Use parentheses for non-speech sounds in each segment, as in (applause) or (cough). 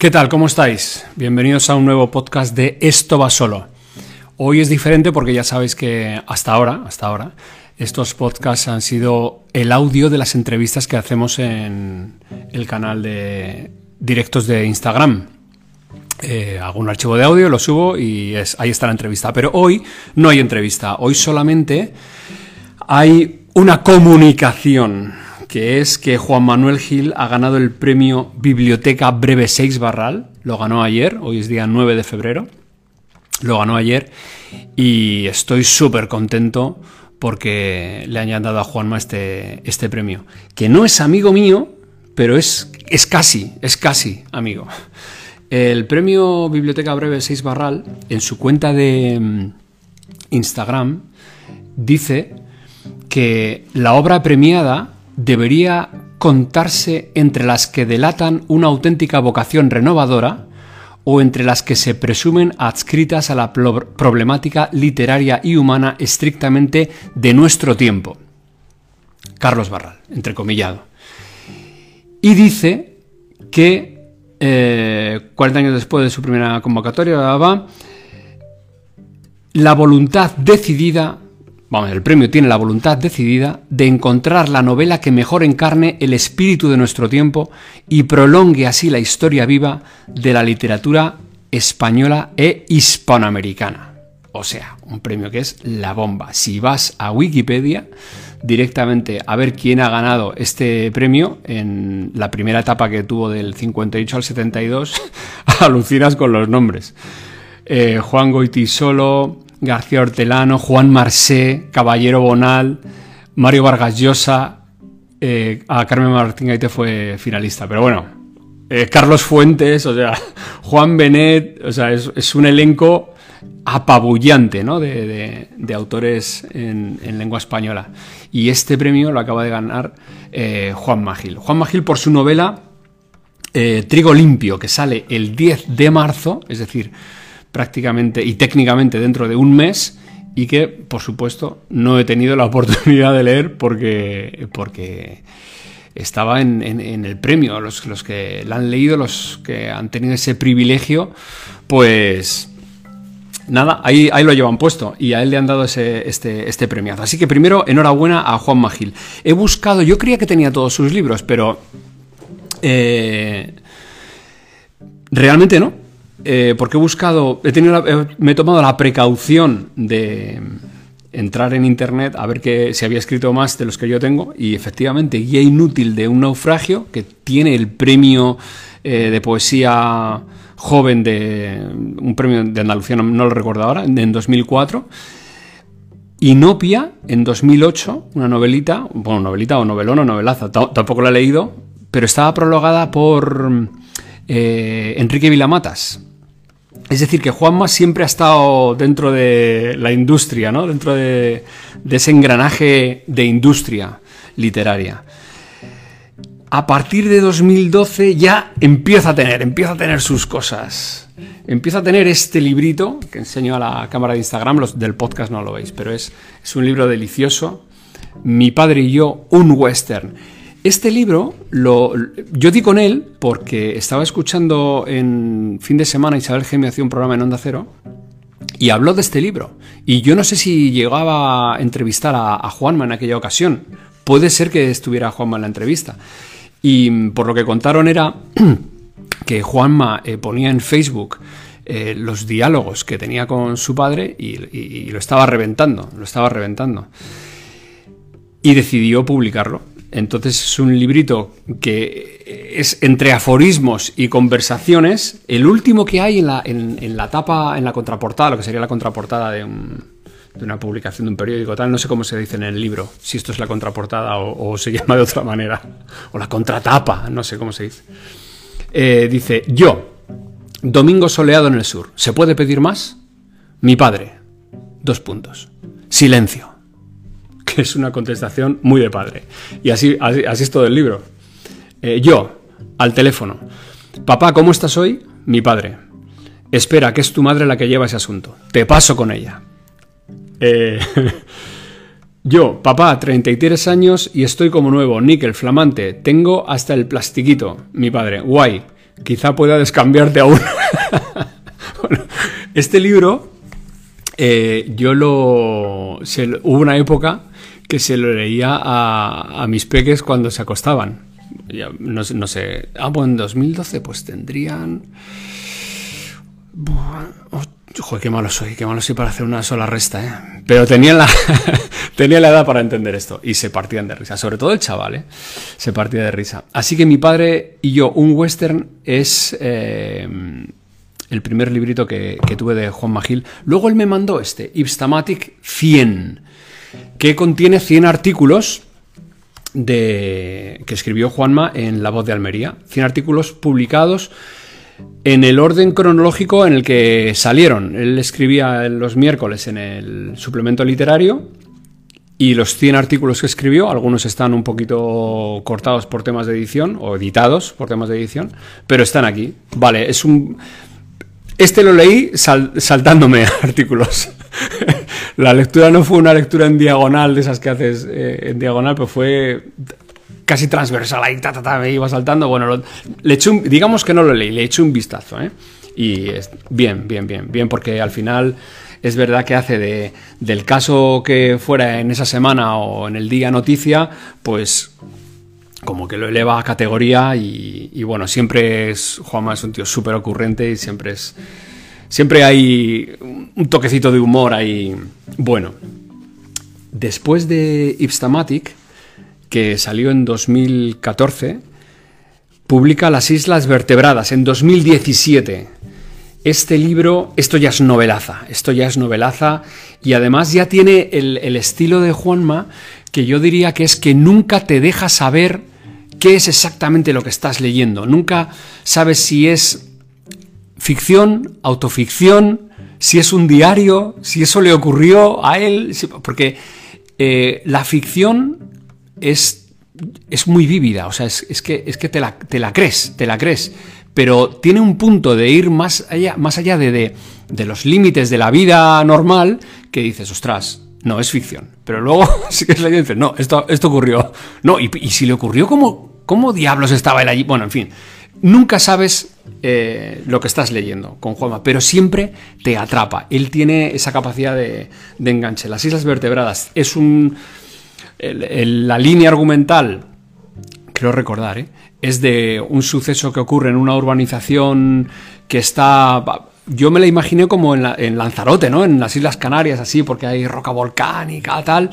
¿Qué tal? ¿Cómo estáis? Bienvenidos a un nuevo podcast de Esto va solo. Hoy es diferente porque ya sabéis que hasta ahora, hasta ahora, estos podcasts han sido el audio de las entrevistas que hacemos en el canal de directos de Instagram. Eh, hago un archivo de audio, lo subo y ahí está la entrevista. Pero hoy no hay entrevista, hoy solamente hay una comunicación que es que Juan Manuel Gil ha ganado el premio Biblioteca Breve 6 Barral. Lo ganó ayer, hoy es día 9 de febrero. Lo ganó ayer y estoy súper contento porque le hayan dado a Juanma este, este premio. Que no es amigo mío, pero es, es casi, es casi amigo. El premio Biblioteca Breve 6 Barral, en su cuenta de mm, Instagram, dice que la obra premiada debería contarse entre las que delatan una auténtica vocación renovadora o entre las que se presumen adscritas a la problemática literaria y humana estrictamente de nuestro tiempo. Carlos Barral, entrecomillado. Y dice que eh, 40 años después de su primera convocatoria, la voluntad decidida Vamos, el premio tiene la voluntad decidida de encontrar la novela que mejor encarne el espíritu de nuestro tiempo y prolongue así la historia viva de la literatura española e hispanoamericana. O sea, un premio que es la bomba. Si vas a Wikipedia directamente a ver quién ha ganado este premio en la primera etapa que tuvo del 58 al 72, (laughs) alucinas con los nombres. Eh, Juan Goitisolo, García Hortelano, Juan Marsé, Caballero Bonal, Mario Vargas Llosa, eh, a Carmen Martín Gaite fue finalista, pero bueno, eh, Carlos Fuentes, o sea, (laughs) Juan Benet, o sea, es, un elenco apabullante ¿no? de, autores en, lengua española. Y este premio lo acaba de ganar eh, Juan Magil. Juan Magil por su novela Trigo Limpio, que sale el 10 de marzo, es decir, prácticamente y técnicamente dentro de un mes y que, por supuesto, no he tenido la (laughs) oportunidad de leer porque, porque estaba en, el premio. Los, los, que la han leído, los que han tenido ese privilegio, pues nada, ahí, ahí lo llevan puesto y a él le han dado ese, este, este. Así que primero, enhorabuena a Juan Magil. He buscado, yo creía que tenía todos sus libros, pero... Eh, realmente no. Eh, porque he buscado, he tenido me he tomado la precaución de entrar en internet a ver que se había escrito más de los que yo tengo y efectivamente Guía Inútil de un naufragio que tiene el premio eh, de poesía joven de un premio de Andalucía, no, lo recuerdo ahora, en 2004. Inopia en 2008, una novelita, bueno, novelita o novelón o novelaza, tampoco la he leído, pero estaba prologada por eh, Enrique Vilamatas. Es decir, que Juanma siempre ha estado dentro de la industria, ¿no? Dentro de, ese engranaje de industria literaria. A partir de 2012 ya empieza a tener, empieza a tener sus cosas. Empieza a tener este librito que enseño a la cámara de Instagram, los del podcast no lo veis, pero es, es un libro delicioso. Mi padre y yo, un western. Este libro lo, yo di con él porque estaba escuchando en fin de semana Isabel Gemio hacía un programa en Onda Cero y habló de este libro. Y yo no sé si llegaba a entrevistar a, Juanma en aquella ocasión. Puede ser que estuviera Juanma en la entrevista. Y por lo que contaron era (clears throat) que Juanma eh, ponía en Facebook eh, los diálogos que tenía con su padre y lo estaba reventando, lo estaba reventando. Y decidió publicarlo. Entonces es un librito que es entre aforismos y conversaciones, el último que hay en la, en, la tapa, en la contraportada, lo que sería la contraportada de, una publicación de un periódico tal, no sé cómo se dice en el libro, si esto es la contraportada o, se (laughs) llama de otra manera, o la contratapa, no sé cómo se dice. Eh, dice, yo, domingo soleado en el sur, ¿se puede pedir más? Mi padre, dos puntos. Silencio que es una contestación muy de padre. Y así, así, es todo el libro. Eh, yo, al teléfono. Papá, ¿cómo estás hoy? Mi padre. Espera, que es tu madre la que lleva ese asunto. Te paso con ella. Eh, (laughs) yo, papá, 33 años y estoy como nuevo, níquel, flamante. Tengo hasta el plastiquito. Mi padre, guay. quizá pueda descambiarte aún. (laughs) bueno, este libro, eh, yo lo. hubo una época que se lo leía a, mis peques cuando se acostaban. no, no, sé. Ah, pues en 2012, pues tendrían. Joder, qué malo soy, qué malo soy para hacer una sola resta, ¿eh? Pero tenía la, (laughs) tenía la edad para entender esto y se partían de risa, sobre todo el chaval, ¿eh? Se partía de risa. Así que mi padre y yo, un western es eh, el primer librito que, tuve de Juan Magil. Luego él me mandó este, Ipstamatic 100, que contiene 100 artículos de, que escribió Juanma en La Voz de Almería. 100 artículos publicados en el orden cronológico en el que salieron. Él escribía los miércoles en el suplemento literario y los 100 artículos que escribió, algunos están un poquito cortados por temas de edición o editados por temas de edición, pero están aquí. Vale, es un... Este lo leí saltándome (laughs) artículos. La lectura no fue una lectura en diagonal, de esas que haces eh, en diagonal, pero fue casi transversal, ahí ta, ta, ta, me iba saltando. Bueno, le eché digamos que no lo leí, le eché un vistazo, ¿eh? Y es, bien, bien, bien, bien, porque al final es verdad que hace de, del caso que fuera en esa semana o en el día noticia, pues como que lo eleva a categoría y, bueno, siempre es, Juanma es un tío súper ocurrente y siempre es, siempre hay un toquecito de humor ahí, bueno. Después de Ipstamatic, que salió en 2014, publica Las Islas Vertebradas en 2017. Este libro, esto ya es novelaza, esto ya es novelaza y además ya tiene el, estilo de Juanma que yo diría que es que nunca te deja saber qué es exactamente lo que estás leyendo. Nunca sabes si es ficción, autoficción, si es un diario, si eso le ocurrió a él, porque eh, la ficción es, es muy vívida, o sea, es, que, es que te, la, te la crees, te la crees, pero tiene un punto de ir más allá, más allá de, de, los límites de la vida normal que dices, ostras, no, es ficción. Pero luego sí que es la y dices, no, esto, esto ocurrió. No, y, si le ocurrió, ¿cómo, ¿cómo diablos estaba él allí? Bueno, en fin, nunca sabes eh, lo que estás leyendo con Juanma, pero siempre te atrapa. Él tiene esa capacidad de, enganche. Las Islas Vertebradas es un la línea argumental, creo recordar, ¿eh? es de un suceso que ocurre en una urbanización que está... Yo me la imaginé como en, Lanzarote, ¿no? En las Islas Canarias, así, porque hay roca volcánica, tal.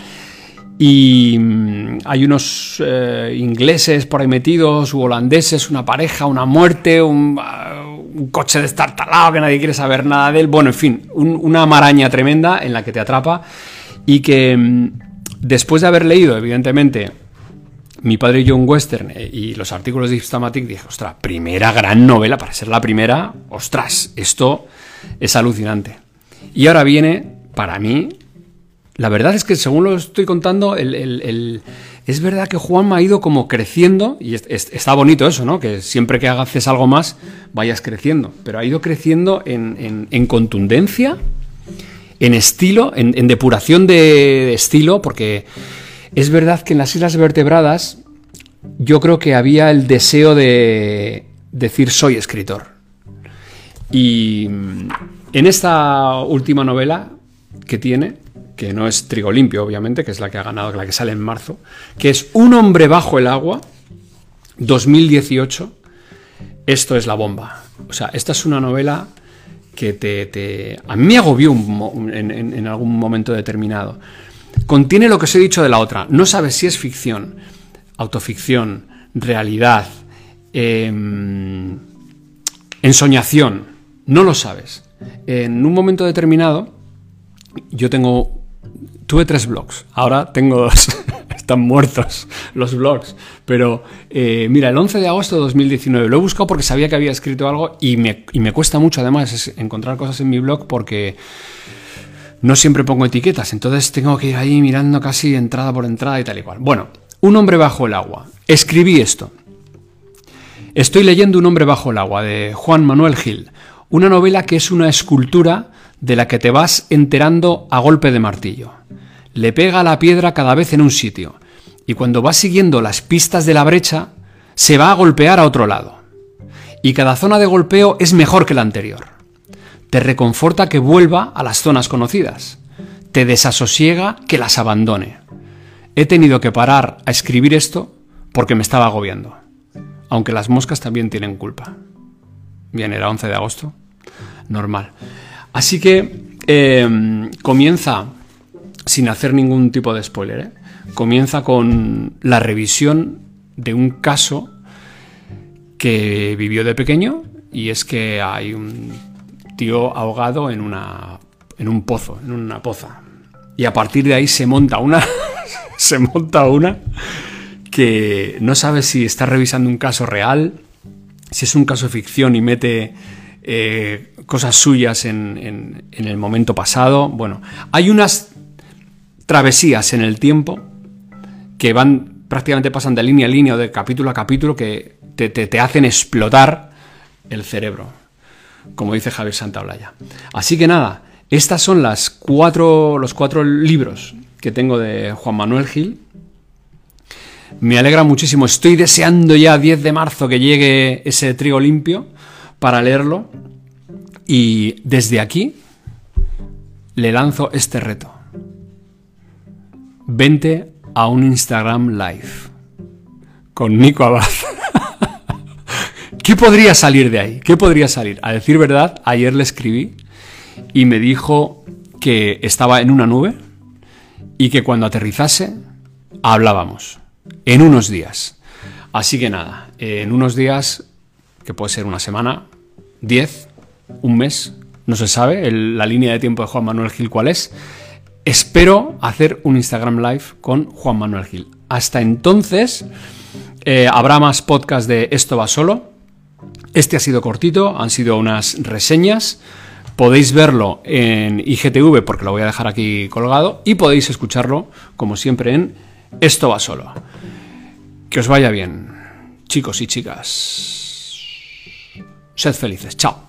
Y mm, hay unos eh, ingleses por ahí metidos, u holandeses, una pareja, una muerte, un, uh, coche destartalado que nadie quiere saber nada de él. Bueno, en fin, una maraña tremenda en la que te atrapa y que mm, Después de haber leído, evidentemente, mi padre John Western eh, y los artículos de Ipstamatic, dije, ostras, primera gran novela, para ser la primera, ostras, esto es alucinante. Y ahora viene, para mí, la verdad es que según lo estoy contando, es verdad que Juanma ha ido como creciendo, y está bonito eso, ¿no? Que siempre que haces algo más, vayas creciendo, pero ha ido creciendo en contundencia en estilo, en, depuración de, estilo, porque es verdad que en las Islas Vertebradas yo creo que había el deseo de decir soy escritor. Y en esta última novela que tiene, que no es Trigo Limpio, obviamente, que es la que ha ganado, la que sale en marzo, que es Un hombre bajo el agua, 2018, esto es la bomba. O sea, esta es una novela que te, a mí me agobió en, algún momento determinado. Contiene lo que os he dicho de la otra. No sabes si es ficción, autoficción, realidad, em, ensoñación. No lo sabes. En un momento determinado, yo tengo. Tuve tres blogs, ahora tengo dos. (laughs) están muertos los blogs. Pero eh, mira, el 11 de agosto de 2019 lo he buscado porque sabía que había escrito algo y me, cuesta mucho además encontrar cosas en mi blog porque no siempre pongo etiquetas, entonces tengo que ir ahí mirando casi entrada por entrada y tal y cual. Bueno, Un hombre bajo el agua. Escribí esto. Estoy leyendo Un hombre bajo el agua de Juan Manuel Gil, una novela que es una escultura de la que te vas enterando a golpe de martillo le pega la piedra cada vez en un sitio, y cuando va siguiendo las pistas de la brecha, se va a golpear a otro lado. y cada zona de golpeo es mejor que la anterior. Te reconforta que vuelva a las zonas conocidas. Te desasosiega que las abandone. He tenido que parar a escribir esto porque me estaba agobiando. Aunque las moscas también tienen culpa. Bien, era 11 de agosto. Normal. Así que em, comienza, sin hacer ningún tipo de spoiler, ¿eh? comienza con la revisión de un caso que vivió de pequeño y es que hay un tío ahogado en una en un pozo, en una poza. Y a partir de ahí se monta una (laughs) se monta una que no sabe si está revisando un caso real, si es un caso ficción y mete eh, cosas suyas en, el momento pasado. Bueno, hay unas travesías en el tiempo que van prácticamente pasan de línea a línea o de capítulo a capítulo que te, hacen explotar el cerebro, como dice Javier Santaolalla. Así que nada, estas son las cuatro, los cuatro libros que tengo de Juan Manuel Gil. Me alegra muchísimo, estoy deseando ya 10 de marzo que llegue ese trigo limpio para leerlo. Y desde aquí le lanzo este reto. Vente a un Instagram Live con Nico Abad. (laughs) ¿Qué podría salir de ahí? ¿Qué podría salir? A decir verdad, ayer le escribí y me dijo que estaba en una nube y que cuando aterrizase hablábamos. En unos días. Así que nada, en unos días, que puede ser una semana, diez, un mes, no se sabe, la línea de tiempo de Juan Manuel Gil cuál es, espero hacer un Instagram Live con Juan Manuel Gil. Hasta entonces, eh, habrá más podcast de Esto va solo. Este ha sido cortito, han sido unas reseñas. Podéis verlo en IGTV porque lo voy a dejar aquí colgado y podéis escucharlo, como siempre, en Esto va solo. Que os vaya bien, chicos y chicas. Sed felices. Chao.